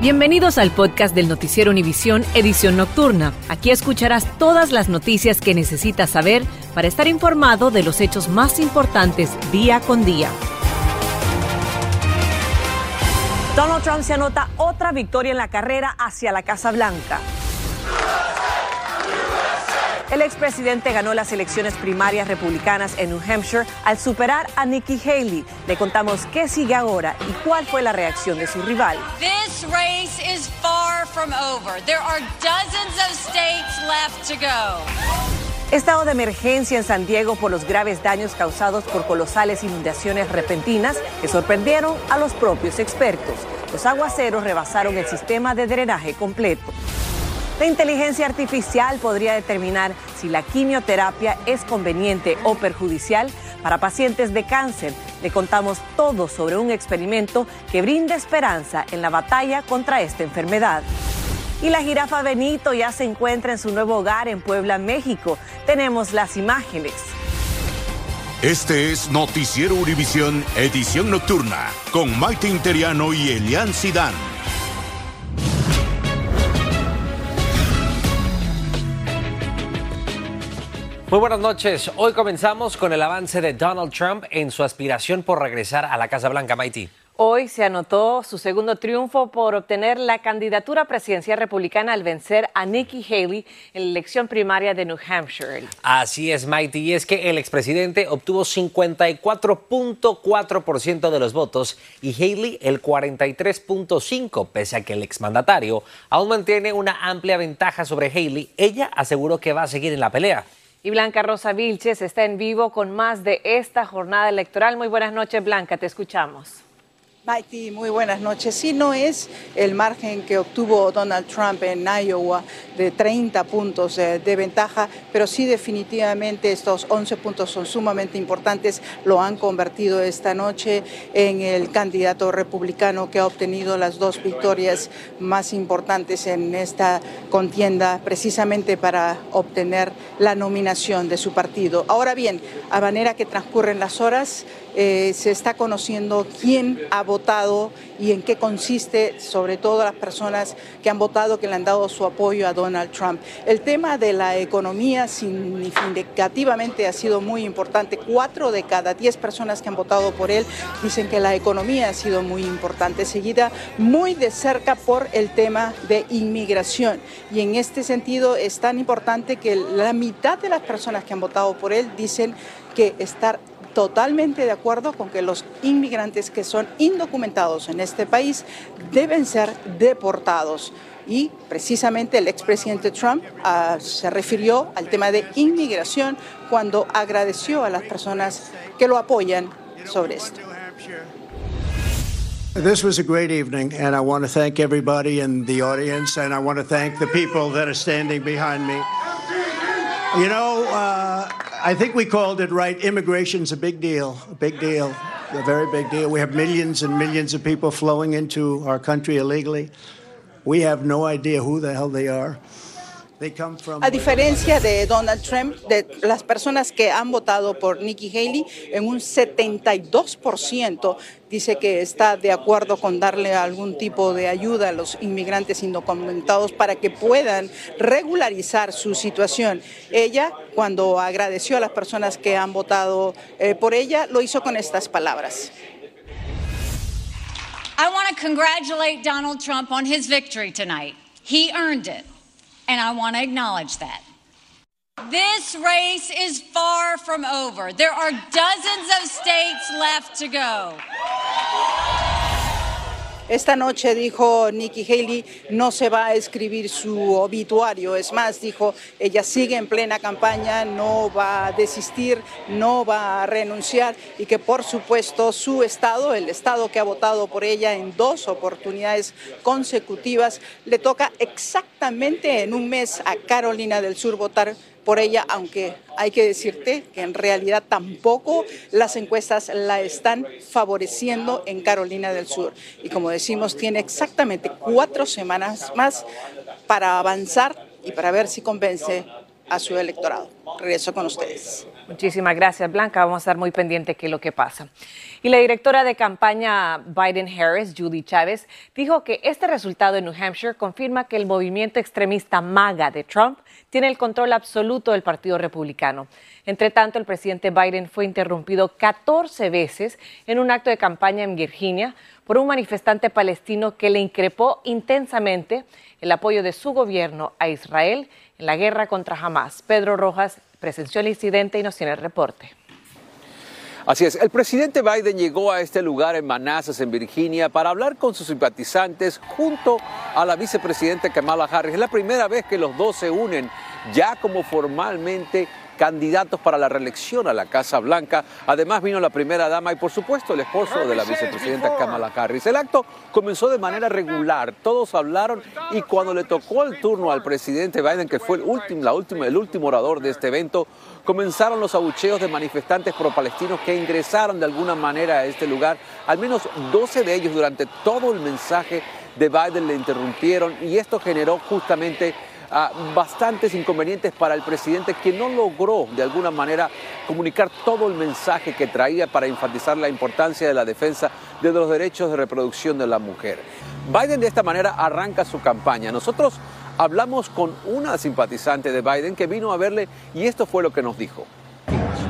Bienvenidos al podcast del Noticiero Univisión Edición Nocturna. Aquí escucharás todas las noticias que necesitas saber para estar informado de los hechos más importantes día con día. Donald Trump se anota otra victoria en la carrera hacia la Casa Blanca. El expresidente ganó las elecciones primarias republicanas en New Hampshire al superar a Nikki Haley. Le contamos qué sigue ahora y cuál fue la reacción de su rival. This race is far from over. There are dozens of states left to go. Estado de emergencia en San Diego por los graves daños causados por colosales inundaciones repentinas que sorprendieron a los propios expertos. Los aguaceros rebasaron el sistema de drenaje completo. La inteligencia artificial podría determinar si la quimioterapia es conveniente o perjudicial para pacientes de cáncer. Le contamos todo sobre un experimento que brinda esperanza en la batalla contra esta enfermedad. Y la jirafa Benito ya se encuentra en su nuevo hogar en Puebla, México. Tenemos las imágenes. Este es Noticiero Univisión, edición nocturna, con Maite Interiano y Elian Sidán. Muy buenas noches. Hoy comenzamos con el avance de Donald Trump en su aspiración por regresar a la Casa Blanca, Mighty. Hoy se anotó su segundo triunfo por obtener la candidatura presidencial republicana al vencer a Nikki Haley en la elección primaria de New Hampshire. Así es, Mighty, y es que el expresidente obtuvo 54.4% de los votos y Haley el 43.5%, pese a que el exmandatario aún mantiene una amplia ventaja sobre Haley. Ella aseguró que va a seguir en la pelea. Y Blanca Rosa Vilches está en vivo con más de esta jornada electoral. Muy buenas noches, Blanca, te escuchamos. Mighty, muy buenas noches. Sí, no es el margen que obtuvo Donald Trump en Iowa de 30 puntos de, ventaja, pero sí definitivamente estos 11 puntos son sumamente importantes. Lo han convertido esta noche en el candidato republicano que ha obtenido las dos victorias más importantes en esta contienda, precisamente para obtener la nominación de su partido. Ahora bien, a manera que transcurren las horas, eh, se está conociendo quién ha votado y en qué consiste, sobre todo las personas que han votado, que le han dado su apoyo a Donald Trump. El tema de la economía significativamente ha sido muy importante. Cuatro de cada diez personas que han votado por él dicen que la economía ha sido muy importante, seguida muy de cerca por el tema de inmigración. Y en este sentido es tan importante que la mitad de las personas que han votado por él dicen que estar totalmente de acuerdo con que los inmigrantes que son indocumentados en este país deben ser deportados. Y precisamente el expresidente Trump uh, se refirió al tema de inmigración cuando agradeció a las personas que lo apoyan sobre esto. This was a great evening, and I want to thank everybody in the audience, and I want to thank the people that are standing behind me. You know, uh, I think we called it right. Immigration's a big deal, a big deal, a very big deal. We have millions and millions of people flowing into our country illegally. We have no idea who the hell they are. A diferencia de Donald Trump, de las personas que han votado por Nikki Haley, en un 72% dice que está de acuerdo con darle algún tipo de ayuda a los inmigrantes indocumentados para que puedan regularizar su situación. Ella, cuando agradeció a las personas que han votado eh, por ella, lo hizo con estas palabras. I want to congratulate Donald Trump on his victory tonight. He earned it. And I want to acknowledge that. This race is far from over. There are dozens of states left to go. Esta noche dijo Nikki Haley no se va a escribir su obituario, es más, dijo ella sigue en plena campaña, no va a desistir, no va a renunciar y que por supuesto su estado, el estado que ha votado por ella en dos oportunidades consecutivas, le toca exactamente en un mes a Carolina del Sur votar por ella, aunque hay que decirte que en realidad tampoco las encuestas la están favoreciendo en Carolina del Sur. Y como decimos, tiene exactamente cuatro semanas más para avanzar y para ver si convence a su electorado. Regreso con ustedes. Muchísimas gracias, Blanca. Vamos a estar muy pendientes de lo que pasa. Y la directora de campaña Biden-Harris, Judy Chávez, dijo que este resultado en New Hampshire confirma que el movimiento extremista MAGA de Trump tiene el control absoluto del Partido Republicano. Entre tanto, el presidente Biden fue interrumpido 14 veces en un acto de campaña en Virginia por un manifestante palestino que le increpó intensamente el apoyo de su gobierno a Israel en la guerra contra Hamas. Pedro Rojas presenció el incidente y nos tiene el reporte. Así es, el presidente Biden llegó a este lugar en Manassas, en Virginia, para hablar con sus simpatizantes junto a la vicepresidenta Kamala Harris. Es la primera vez que los dos se unen ya como formalmente candidatos para la reelección a la Casa Blanca. Además vino la primera dama y por supuesto el esposo de la vicepresidenta Kamala Harris. El acto comenzó de manera regular, todos hablaron y cuando le tocó el turno al presidente Biden, que fue el último, la última, el último orador de este evento, comenzaron los abucheos de manifestantes pro-palestinos que ingresaron de alguna manera a este lugar. Al menos 12 de ellos durante todo el mensaje de Biden le interrumpieron y esto generó justamente bastantes inconvenientes para el presidente que no logró de alguna manera comunicar todo el mensaje que traía para enfatizar la importancia de la defensa de los derechos de reproducción de la mujer. Biden de esta manera arranca su campaña. Nosotros hablamos con una simpatizante de Biden que vino a verle y esto fue lo que nos dijo.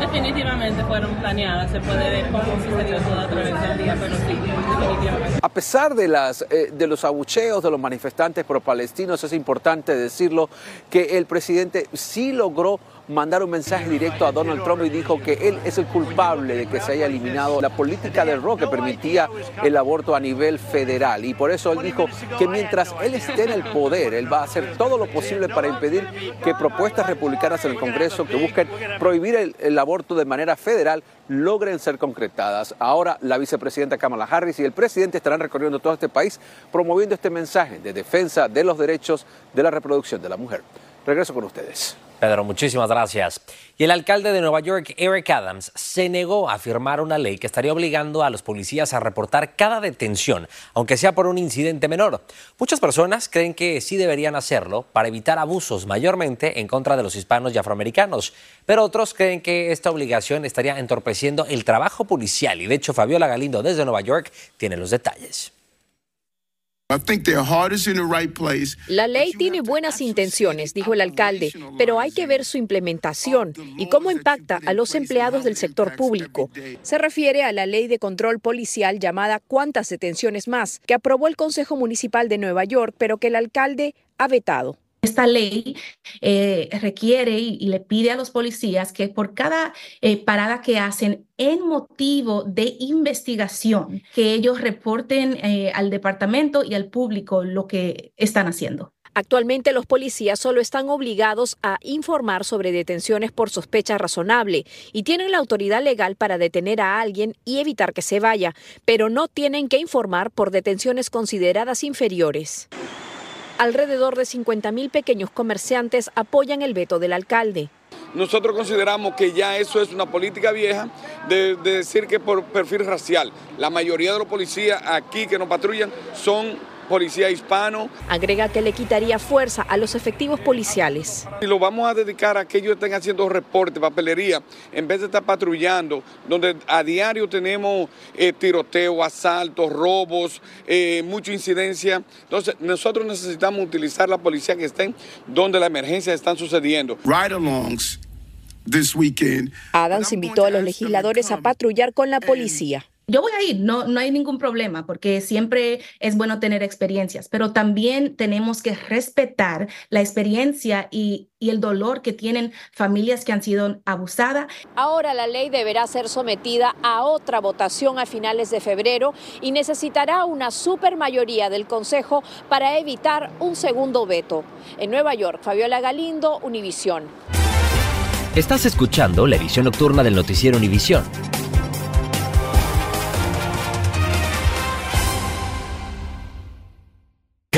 Definitivamente fueron planeadas, se puede ver cómo sucedió todo a través del día, pero sí, definitivamente. A pesar de, las, eh, de los abucheos de los manifestantes pro-palestinos, es importante decirlo que el presidente sí logró mandar un mensaje directo a Donald Trump y dijo que él es el culpable de que se haya eliminado la política del rock que permitía el aborto a nivel federal. Y por eso él dijo que mientras él esté en el poder, él va a hacer todo lo posible para impedir que propuestas republicanas en el Congreso que busquen prohibir el, el aborto de manera federal logren ser concretadas. Ahora la vicepresidenta Kamala Harris y el presidente estarán recorriendo todo este país promoviendo este mensaje de defensa de los derechos de la reproducción de la mujer. Regreso con ustedes. Pedro, muchísimas gracias. Y el alcalde de Nueva York, Eric Adams, se negó a firmar una ley que estaría obligando a los policías a reportar cada detención, aunque sea por un incidente menor. Muchas personas creen que sí deberían hacerlo para evitar abusos, mayormente en contra de los hispanos y afroamericanos. Pero otros creen que esta obligación estaría entorpeciendo el trabajo policial. Y de hecho, Fabiola Galindo desde Nueva York tiene los detalles. La ley tiene buenas intenciones, dijo el alcalde, pero hay que ver su implementación y cómo impacta a los empleados del sector público. Se refiere a la ley de control policial llamada Cuántas detenciones más, que aprobó el Consejo Municipal de Nueva York, pero que el alcalde ha vetado. Esta ley eh, requiere y, le pide a los policías que por cada eh, parada que hacen en motivo de investigación, que ellos reporten eh, al departamento y al público lo que están haciendo. Actualmente los policías solo están obligados a informar sobre detenciones por sospecha razonable y tienen la autoridad legal para detener a alguien y evitar que se vaya, pero no tienen que informar por detenciones consideradas inferiores. Alrededor de 50.000 pequeños comerciantes apoyan el veto del alcalde. Nosotros consideramos que ya eso es una política vieja de, de, decir que por perfil racial. La mayoría de los policías aquí que nos patrullan son policía hispano. Agrega que le quitaría fuerza a los efectivos policiales. Y lo vamos a dedicar a que ellos estén haciendo reportes, papelería, en vez de estar patrullando, donde a diario tenemos eh, tiroteo, asaltos, robos, eh, mucha incidencia. Entonces, nosotros necesitamos utilizar la policía que estén donde las emergencias están sucediendo. Ride-alongs. This weekend. Adams invitó a los legisladores a patrullar con la policía. Yo voy a ir, no, no hay ningún problema, porque siempre es bueno tener experiencias, pero también tenemos que respetar la experiencia y, y, el dolor que tienen familias que han sido abusadas. Ahora la ley deberá ser sometida a otra votación a finales de febrero y necesitará una supermayoría del Consejo para evitar un segundo veto. En Nueva York, Fabiola Galindo, Univisión. Estás escuchando la edición nocturna del noticiero Univisión.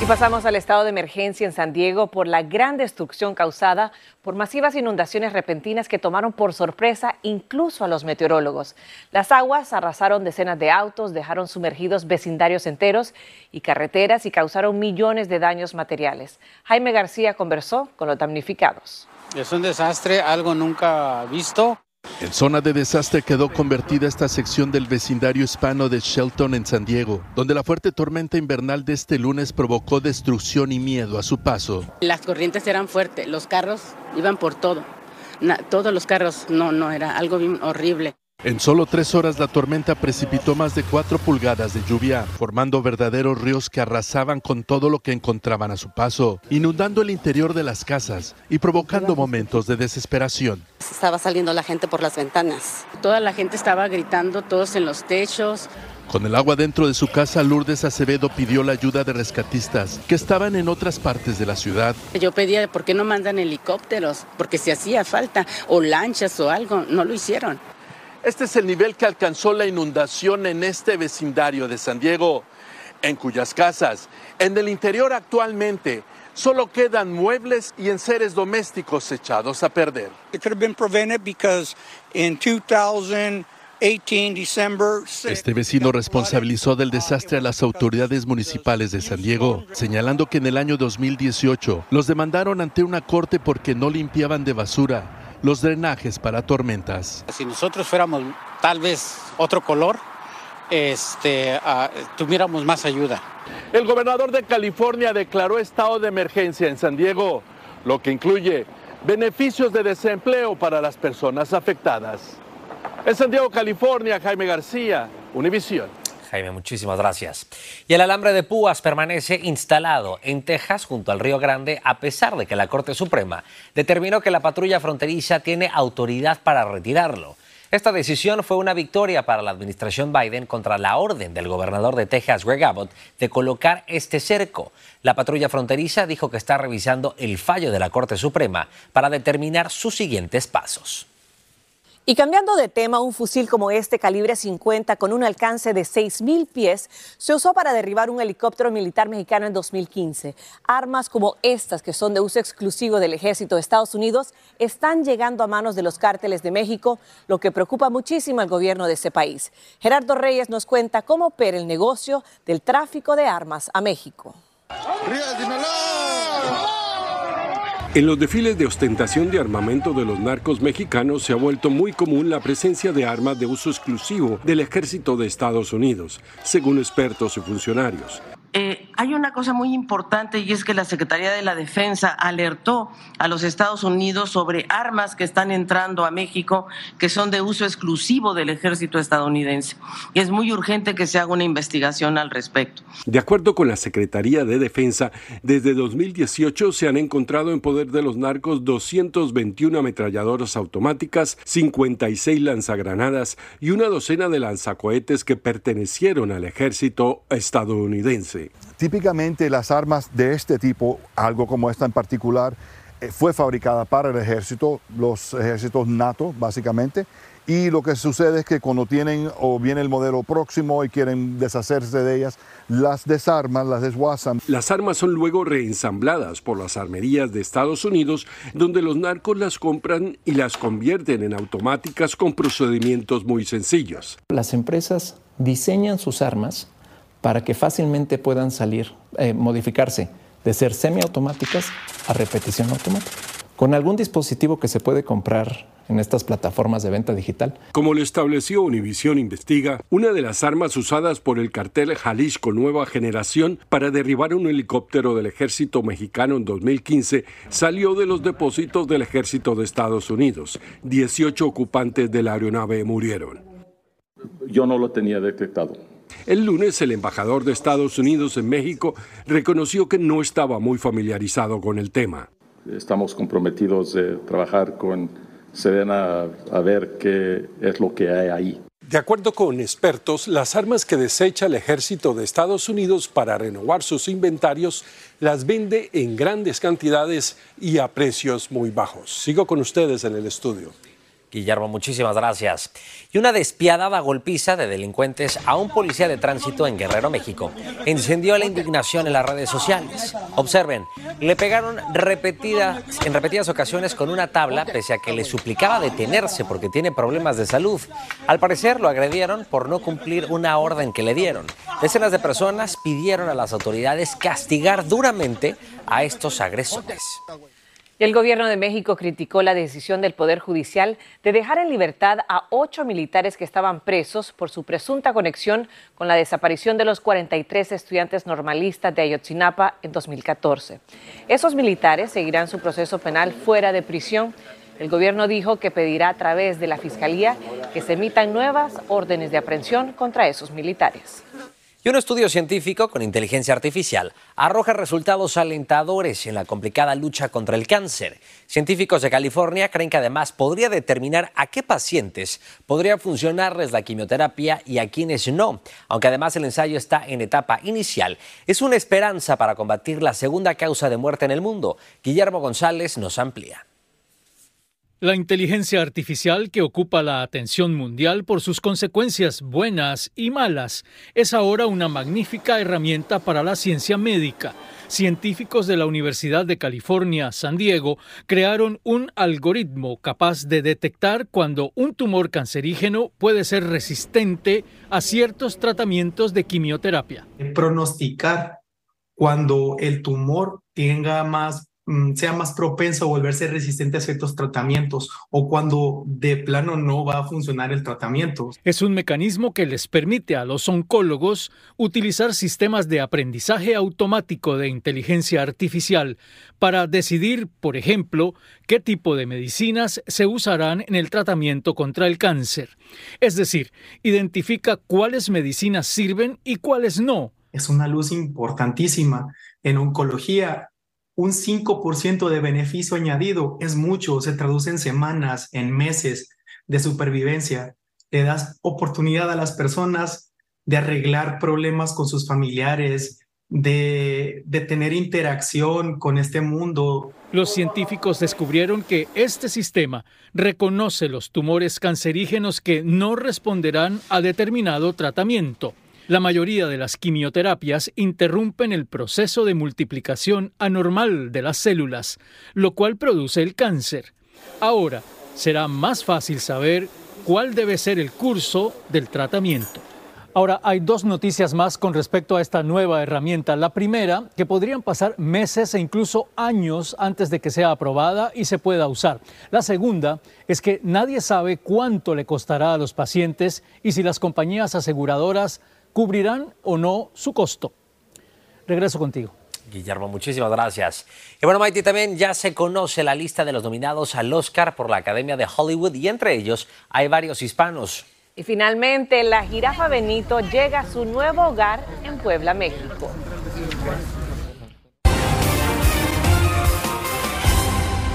Y pasamos al estado de emergencia en San Diego por la gran destrucción causada por masivas inundaciones repentinas que tomaron por sorpresa incluso a los meteorólogos. Las aguas arrasaron decenas de autos, dejaron sumergidos vecindarios enteros y carreteras y causaron millones de daños materiales. Jaime García conversó con los damnificados. Es un desastre, algo nunca visto. En zona de desastre quedó convertida esta sección del vecindario hispano de Shelton en San Diego, donde la fuerte tormenta invernal de este lunes provocó destrucción y miedo a su paso. Las corrientes eran fuertes, los carros iban por todo. todos los carros, no, no, era algo horrible. En solo tres horas la tormenta precipitó más de cuatro pulgadas de lluvia, formando verdaderos ríos que arrasaban con todo lo que encontraban a su paso, inundando el interior de las casas y provocando momentos de desesperación. Estaba saliendo la gente por las ventanas. Toda la gente estaba gritando, todos en los techos. Con el agua dentro de su casa, Lourdes Acevedo pidió la ayuda de rescatistas que estaban en otras partes de la ciudad. Yo pedía, ¿por qué no mandan helicópteros? Porque si hacía falta, o lanchas o algo, no lo hicieron. Este es el nivel que alcanzó la inundación en este vecindario de San Diego, en cuyas casas, en el interior actualmente, solo quedan muebles y enseres domésticos echados a perder. Este vecino responsabilizó del desastre a las autoridades municipales de San Diego, señalando que en el año 2018 los demandaron ante una corte porque no limpiaban de basura los drenajes para tormentas. Si nosotros fuéramos tal vez otro color, este, ah, tuviéramos más ayuda. El gobernador de California declaró estado de emergencia en San Diego, lo que incluye beneficios de desempleo para las personas afectadas. En San Diego, California, Jaime García, Univisión. Jaime, muchísimas gracias. Y el alambre de púas permanece instalado en Texas junto al Río Grande a pesar de que la Corte Suprema determinó que la patrulla fronteriza tiene autoridad para retirarlo. Esta decisión fue una victoria para la administración Biden contra la orden del gobernador de Texas, Greg Abbott, de colocar este cerco. La patrulla fronteriza dijo que está revisando el fallo de la Corte Suprema para determinar sus siguientes pasos. Y cambiando de tema, un fusil como este, calibre 50, con un alcance de 6.000 pies, se usó para derribar un helicóptero militar mexicano en 2015. Armas como estas, que son de uso exclusivo del ejército de Estados Unidos, están llegando a manos de los cárteles de México, lo que preocupa muchísimo al gobierno de ese país. Gerardo Reyes nos cuenta cómo opera el negocio del tráfico de armas a México. En los desfiles de ostentación de armamento de los narcos mexicanos se ha vuelto muy común la presencia de armas de uso exclusivo del ejército de Estados Unidos, según expertos y funcionarios. Eh, hay una cosa muy importante y es que la Secretaría de la Defensa alertó a los Estados Unidos sobre armas que están entrando a México que son de uso exclusivo del ejército estadounidense. Y es muy urgente que se haga una investigación al respecto. De acuerdo con la Secretaría de Defensa, desde 2018 se han encontrado en poder de los narcos 221 ametralladoras automáticas, 56 lanzagranadas y una docena de lanzacohetes que pertenecieron al ejército estadounidense. Típicamente las armas de este tipo, algo como esta en particular, eh, fue fabricada para el ejército, los ejércitos NATO básicamente, y lo que sucede es que cuando tienen o viene el modelo próximo y quieren deshacerse de ellas, las desarman, las desguazan. Las armas son luego reensambladas por las armerías de Estados Unidos, donde los narcos las compran y las convierten en automáticas con procedimientos muy sencillos. Las empresas diseñan sus armas para que fácilmente puedan salir, eh, modificarse de ser semiautomáticas a repetición automática. Con algún dispositivo que se puede comprar en estas plataformas de venta digital. Como lo estableció Univision Investiga, una de las armas usadas por el cartel Jalisco Nueva Generación para derribar un helicóptero del ejército mexicano en 2015 salió de los depósitos del ejército de Estados Unidos. 18 ocupantes de la aeronave murieron. Yo no lo tenía detectado. El lunes el embajador de Estados Unidos en México reconoció que no estaba muy familiarizado con el tema. Estamos comprometidos de trabajar con Sedena a ver qué es lo que hay ahí. De acuerdo con expertos, las armas que desecha el ejército de Estados Unidos para renovar sus inventarios las vende en grandes cantidades y a precios muy bajos. Sigo con ustedes en el estudio. Guillermo, muchísimas gracias. Y una despiadada golpiza de delincuentes a un policía de tránsito en Guerrero, México, encendió la indignación en las redes sociales. Observen, le pegaron repetidas, en repetidas ocasiones con una tabla, pese a que le suplicaba detenerse porque tiene problemas de salud. Al parecer lo agredieron por no cumplir una orden que le dieron. Decenas de personas pidieron a las autoridades castigar duramente a estos agresores. El gobierno de México criticó la decisión del Poder Judicial de dejar en libertad a ocho militares que estaban presos por su presunta conexión con la desaparición de los 43 estudiantes normalistas de Ayotzinapa en 2014. Esos militares seguirán su proceso penal fuera de prisión. El gobierno dijo que pedirá a través de la Fiscalía que se emitan nuevas órdenes de aprehensión contra esos militares. Y un estudio científico con inteligencia artificial arroja resultados alentadores en la complicada lucha contra el cáncer. Científicos de California creen que además podría determinar a qué pacientes podría funcionarles la quimioterapia y a quienes no. Aunque además el ensayo está en etapa inicial, es una esperanza para combatir la segunda causa de muerte en el mundo. Guillermo González nos amplía. La inteligencia artificial que ocupa la atención mundial por sus consecuencias buenas y malas es ahora una magnífica herramienta para la ciencia médica. Científicos de la Universidad de California, San Diego, crearon un algoritmo capaz de detectar cuando un tumor cancerígeno puede ser resistente a ciertos tratamientos de quimioterapia. Pronosticar cuando el tumor tenga más sea más propenso a volverse resistente a ciertos tratamientos o cuando de plano no va a funcionar el tratamiento. Es un mecanismo que les permite a los oncólogos utilizar sistemas de aprendizaje automático de inteligencia artificial para decidir, por ejemplo, qué tipo de medicinas se usarán en el tratamiento contra el cáncer. Es decir, identifica cuáles medicinas sirven y cuáles no. Es una luz importantísima. En oncología un 5% de beneficio añadido es mucho, se traduce en semanas, en meses de supervivencia. Le das oportunidad a las personas de arreglar problemas con sus familiares, de, de, tener interacción con este mundo. Los científicos descubrieron que este sistema reconoce los tumores cancerígenos que no responderán a determinado tratamiento. La mayoría de las quimioterapias interrumpen el proceso de multiplicación anormal de las células, lo cual produce el cáncer. Ahora, será más fácil saber cuál debe ser el curso del tratamiento. Ahora, hay dos noticias más con respecto a esta nueva herramienta. La primera, que podrían pasar meses e incluso años antes de que sea aprobada y se pueda usar. La segunda es que nadie sabe cuánto le costará a los pacientes y si las compañías aseguradoras cubrirán o no su costo. Regreso contigo. Guillermo, muchísimas gracias. Y bueno, Maite, también ya se conoce la lista de los nominados al Oscar por la Academia de Hollywood y entre ellos hay varios hispanos. Y finalmente, la jirafa Benito llega a su nuevo hogar en Puebla, México.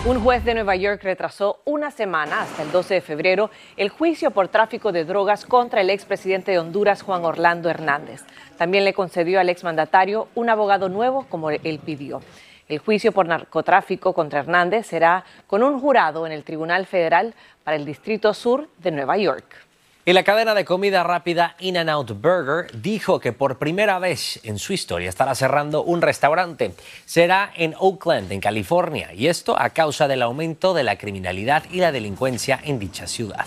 Un juez de Nueva York retrasó una semana, hasta el 12 de febrero, el juicio por tráfico de drogas contra el expresidente de Honduras, Juan Orlando Hernández. También le concedió al exmandatario un abogado nuevo, como él pidió. El juicio por narcotráfico contra Hernández será con un jurado en el Tribunal Federal para el Distrito Sur de Nueva York. Y la cadena de comida rápida In-N-Out Burger dijo que por primera vez en su historia estará cerrando un restaurante. Será en Oakland, en California, y esto a causa del aumento de la criminalidad y la delincuencia en dicha ciudad.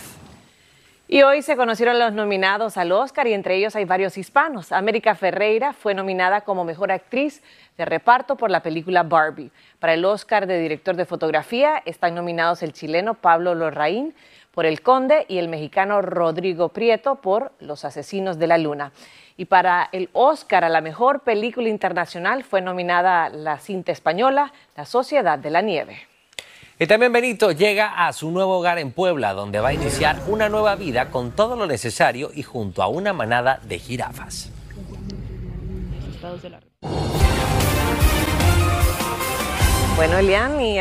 Y hoy se conocieron los nominados al Oscar y entre ellos hay varios hispanos. América Ferreira fue nominada como mejor actriz de reparto por la película Barbie. Para el Oscar de director de fotografía están nominados el chileno Pablo Lorraín por El Conde y el mexicano Rodrigo Prieto por Los Asesinos de la Luna. Y para el Oscar a la mejor película internacional fue nominada la cinta española La Sociedad de la Nieve. Y también Benito llega a su nuevo hogar en Puebla, donde va a iniciar una nueva vida con todo lo necesario y junto a una manada de jirafas. Bueno, Elian y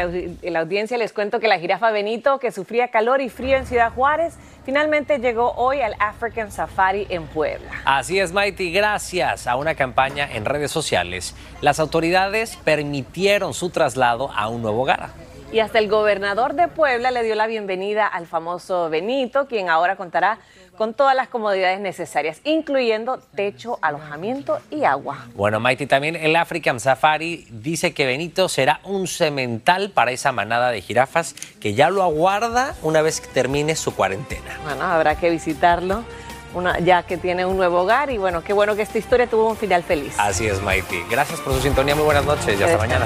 la audiencia les cuento que la jirafa Benito, que sufría calor y frío en Ciudad Juárez, finalmente llegó hoy al African Safari en Puebla. Así es, Mighty. Gracias a una campaña en redes sociales, las autoridades permitieron su traslado a un nuevo hogar. Y hasta el gobernador de Puebla le dio la bienvenida al famoso Benito, quien ahora contará con todas las comodidades necesarias, incluyendo techo, alojamiento y agua. Bueno, Mighty, también el African Safari dice que Benito será un cemental para esa manada de jirafas que ya lo aguarda una vez que termine su cuarentena. Bueno, habrá que visitarlo. Una, ya que tiene un nuevo hogar y bueno, qué bueno que esta historia tuvo un final feliz. Así es, Mighty. Gracias por su sintonía, muy buenas noches y hasta mañana.